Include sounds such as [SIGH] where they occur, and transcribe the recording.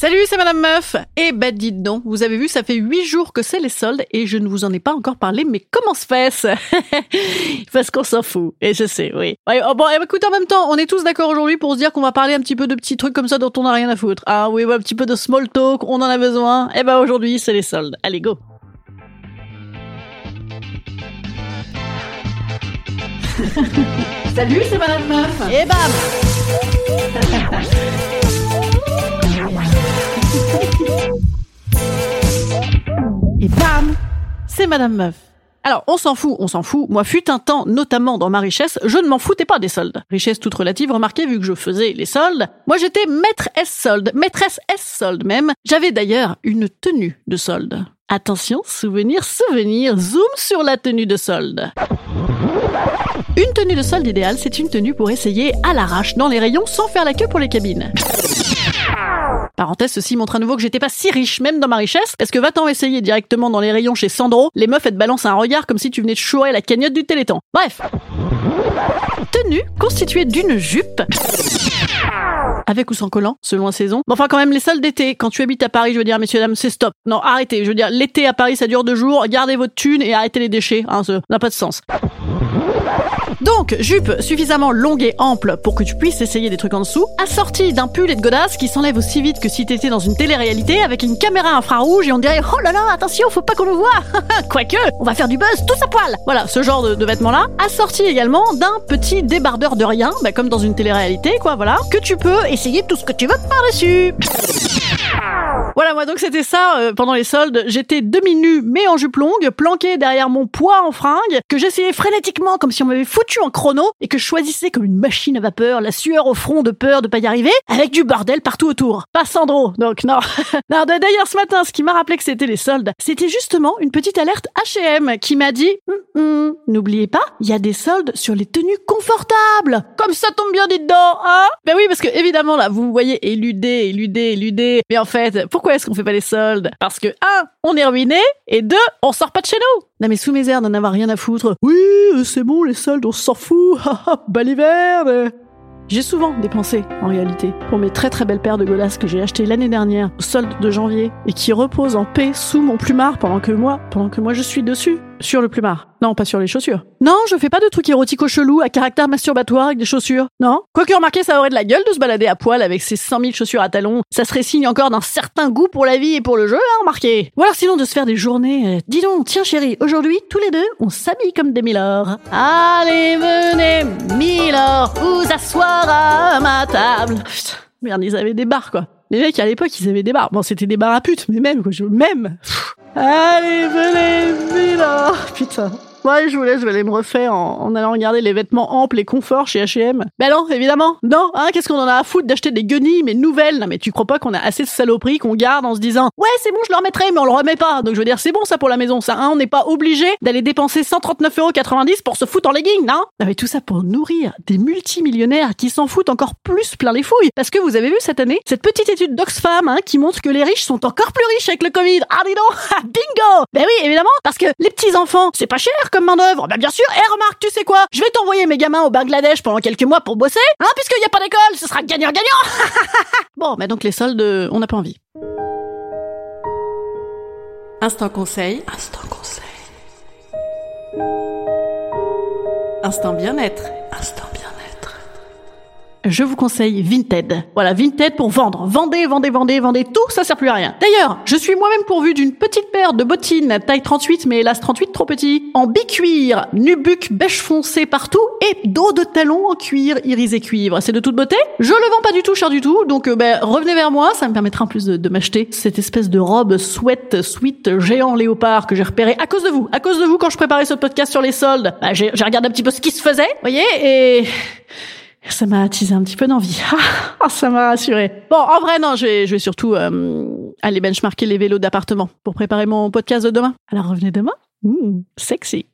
Salut, c'est Madame Meuf. Eh ben, dites donc, vous avez vu, ça fait huit jours que c'est les soldes et je ne vous en ai pas encore parlé, mais comment se fait [LAUGHS] Parce qu'on s'en fout. Et je sais, oui. Ouais, oh, bon, eh, écoutez, en même temps, on est tous d'accord aujourd'hui pour se dire qu'on va parler un petit peu de petits trucs comme ça dont on n'a rien à foutre. Ah oui, ouais, un petit peu de small talk, on en a besoin. Eh ben, aujourd'hui, c'est les soldes. Allez, go. [LAUGHS] Salut, c'est Madame Meuf. Et bam [LAUGHS] Et bam C'est Madame Meuf. Alors, on s'en fout, on s'en fout. Moi, fut un temps, notamment dans ma richesse, je ne m'en foutais pas des soldes. Richesse toute relative, remarquez, vu que je faisais les soldes. Moi, j'étais maître S solde, maîtresse S solde même. J'avais d'ailleurs une tenue de solde. Attention, souvenir, souvenir, zoom sur la tenue de solde. Une tenue de solde idéale, c'est une tenue pour essayer à l'arrache dans les rayons sans faire la queue pour les cabines. Parenthèse, ceci montre à nouveau que j'étais pas si riche, même dans ma richesse, parce que va-t'en essayer directement dans les rayons chez Sandro, les meufs elles te balancent un regard comme si tu venais de chourer la cagnotte du Téléthon. Bref. Tenue constituée d'une jupe. Avec ou sans collant, selon la saison. Bon, enfin, quand même, les soldes d'été, quand tu habites à Paris, je veux dire, messieurs, dames, c'est stop. Non, arrêtez. Je veux dire, l'été à Paris, ça dure deux jours. Gardez votre thune et arrêtez les déchets. Hein, ça n'a pas de sens. Donc, jupe suffisamment longue et ample pour que tu puisses essayer des trucs en dessous, assortie d'un pull et de godasses qui s'enlève aussi vite que si t'étais dans une télé-réalité avec une caméra infrarouge et on dirait oh là là, attention, faut pas qu'on nous voit. [LAUGHS] Quoique, on va faire du buzz tous à poil. Voilà, ce genre de, de vêtements-là, assorti également d'un petit débardeur de rien, bah, comme dans une télé-réalité, quoi, voilà, que tu peux essayer tout ce que tu veux par-dessus voilà, moi donc c'était ça euh, pendant les soldes. J'étais demi-nu mais en jupe longue, planqué derrière mon poids en fringue, que j'essayais frénétiquement comme si on m'avait foutu en chrono et que je choisissais comme une machine à vapeur, la sueur au front de peur de pas y arriver, avec du bordel partout autour. Pas Sandro, donc non. [LAUGHS] non D'ailleurs ce matin, ce qui m'a rappelé que c'était les soldes, c'était justement une petite alerte H&M qui m'a dit Hum, hum, n'oubliez pas, il y a des soldes sur les tenues confortables. Comme ça tombe bien dit dedans, hein Ben oui, parce que évidemment là, vous me voyez éluder, éluder, éluder. Mais en fait, pourquoi est-ce qu'on fait pas les soldes? Parce que un, on est ruiné, et deux, on sort pas de chez nous. Non mais sous mes airs d'en avoir rien à foutre. Oui, euh, c'est bon, les soldes, on s'en fout. Bal hiver. euh. J'ai souvent dépensé, en réalité, pour mes très très belles paires de godasses que j'ai achetées l'année dernière, au solde de janvier, et qui reposent en paix sous mon plumard pendant que moi, pendant que moi je suis dessus, sur le plumard. Non, pas sur les chaussures. Non, je fais pas de trucs érotiques chelous à caractère masturbatoire avec des chaussures. Non. Quoique remarquez, ça aurait de la gueule de se balader à poil avec ses 100 000 chaussures à talons. Ça serait signe encore d'un certain goût pour la vie et pour le jeu, hein, remarquez. Ou alors sinon de se faire des journées. euh, dis donc, tiens chérie, aujourd'hui, tous les deux, on s'habille comme des milords. Allez, venez, milords, vous asseoir à ma table. Putain, merde, ils avaient des bars, quoi. Les mecs, à l'époque, ils avaient des bars. Bon, c'était des bars à putes, mais même, quoi, je, même. Allez, venez, milords. Putain. Ouais, je vous laisse, je vais aller me refaire en, en allant regarder les vêtements amples et confort chez H&M. Ben non, évidemment. Non, hein, qu'est-ce qu'on en a à foutre d'acheter des guenilles, mais nouvelles? Non, mais tu crois pas qu'on a assez de saloperies qu'on garde en se disant, ouais, c'est bon, je le remettrai, mais on le remet pas. Donc je veux dire, c'est bon ça pour la maison, ça, hein, on n'est pas obligé d'aller dépenser 139,90€ pour se foutre en legging, non? Non, mais tout ça pour nourrir des multimillionnaires qui s'en foutent encore plus plein les fouilles. Parce que vous avez vu cette année, cette petite étude d'Oxfam, hein, qui montre que les riches sont encore plus riches avec le Covid. Ah, dis donc! [LAUGHS] Bingo! Ben oui, évidemment, parce que les petits enfants, c'est pas cher comme main d'œuvre. Ben bien sûr. Eh, remarque, tu sais quoi? Je vais t'envoyer mes gamins au Bangladesh pendant quelques mois pour bosser, hein, puisqu'il y a pas d'école, ce sera gagnant-gagnant! [LAUGHS] bon, ben donc les soldes, on n'a pas envie. Instant conseil. Instant conseil. Instant bien-être. Je vous conseille Vinted. Voilà, Vinted pour vendre. Vendez, vendez, vendez, vendez tout, ça sert plus à rien. D'ailleurs, je suis moi-même pourvu d'une petite paire de bottines taille 38, mais hélas 38 trop petit, en bicuir, nubuck, bêche foncée partout et dos de talon en cuir irisé cuivre. C'est de toute beauté. Je le vends pas du tout cher du tout, donc euh, ben, revenez vers moi, ça me permettra en plus de, m'acheter cette espèce de robe sweat, sweat, géant léopard que j'ai repéré à cause de vous. À cause de vous quand je préparais ce podcast sur les soldes. J'ai j'ai regardé un petit peu ce qui se faisait, voyez, et ça m'a attisé un petit peu d'envie. [LAUGHS] Ah, ça m'a rassuré. Bon, en vrai, non, je vais, je vais surtout euh, aller benchmarker les vélos d'appartement pour préparer mon podcast de demain. Alors revenez demain. Mmh, sexy.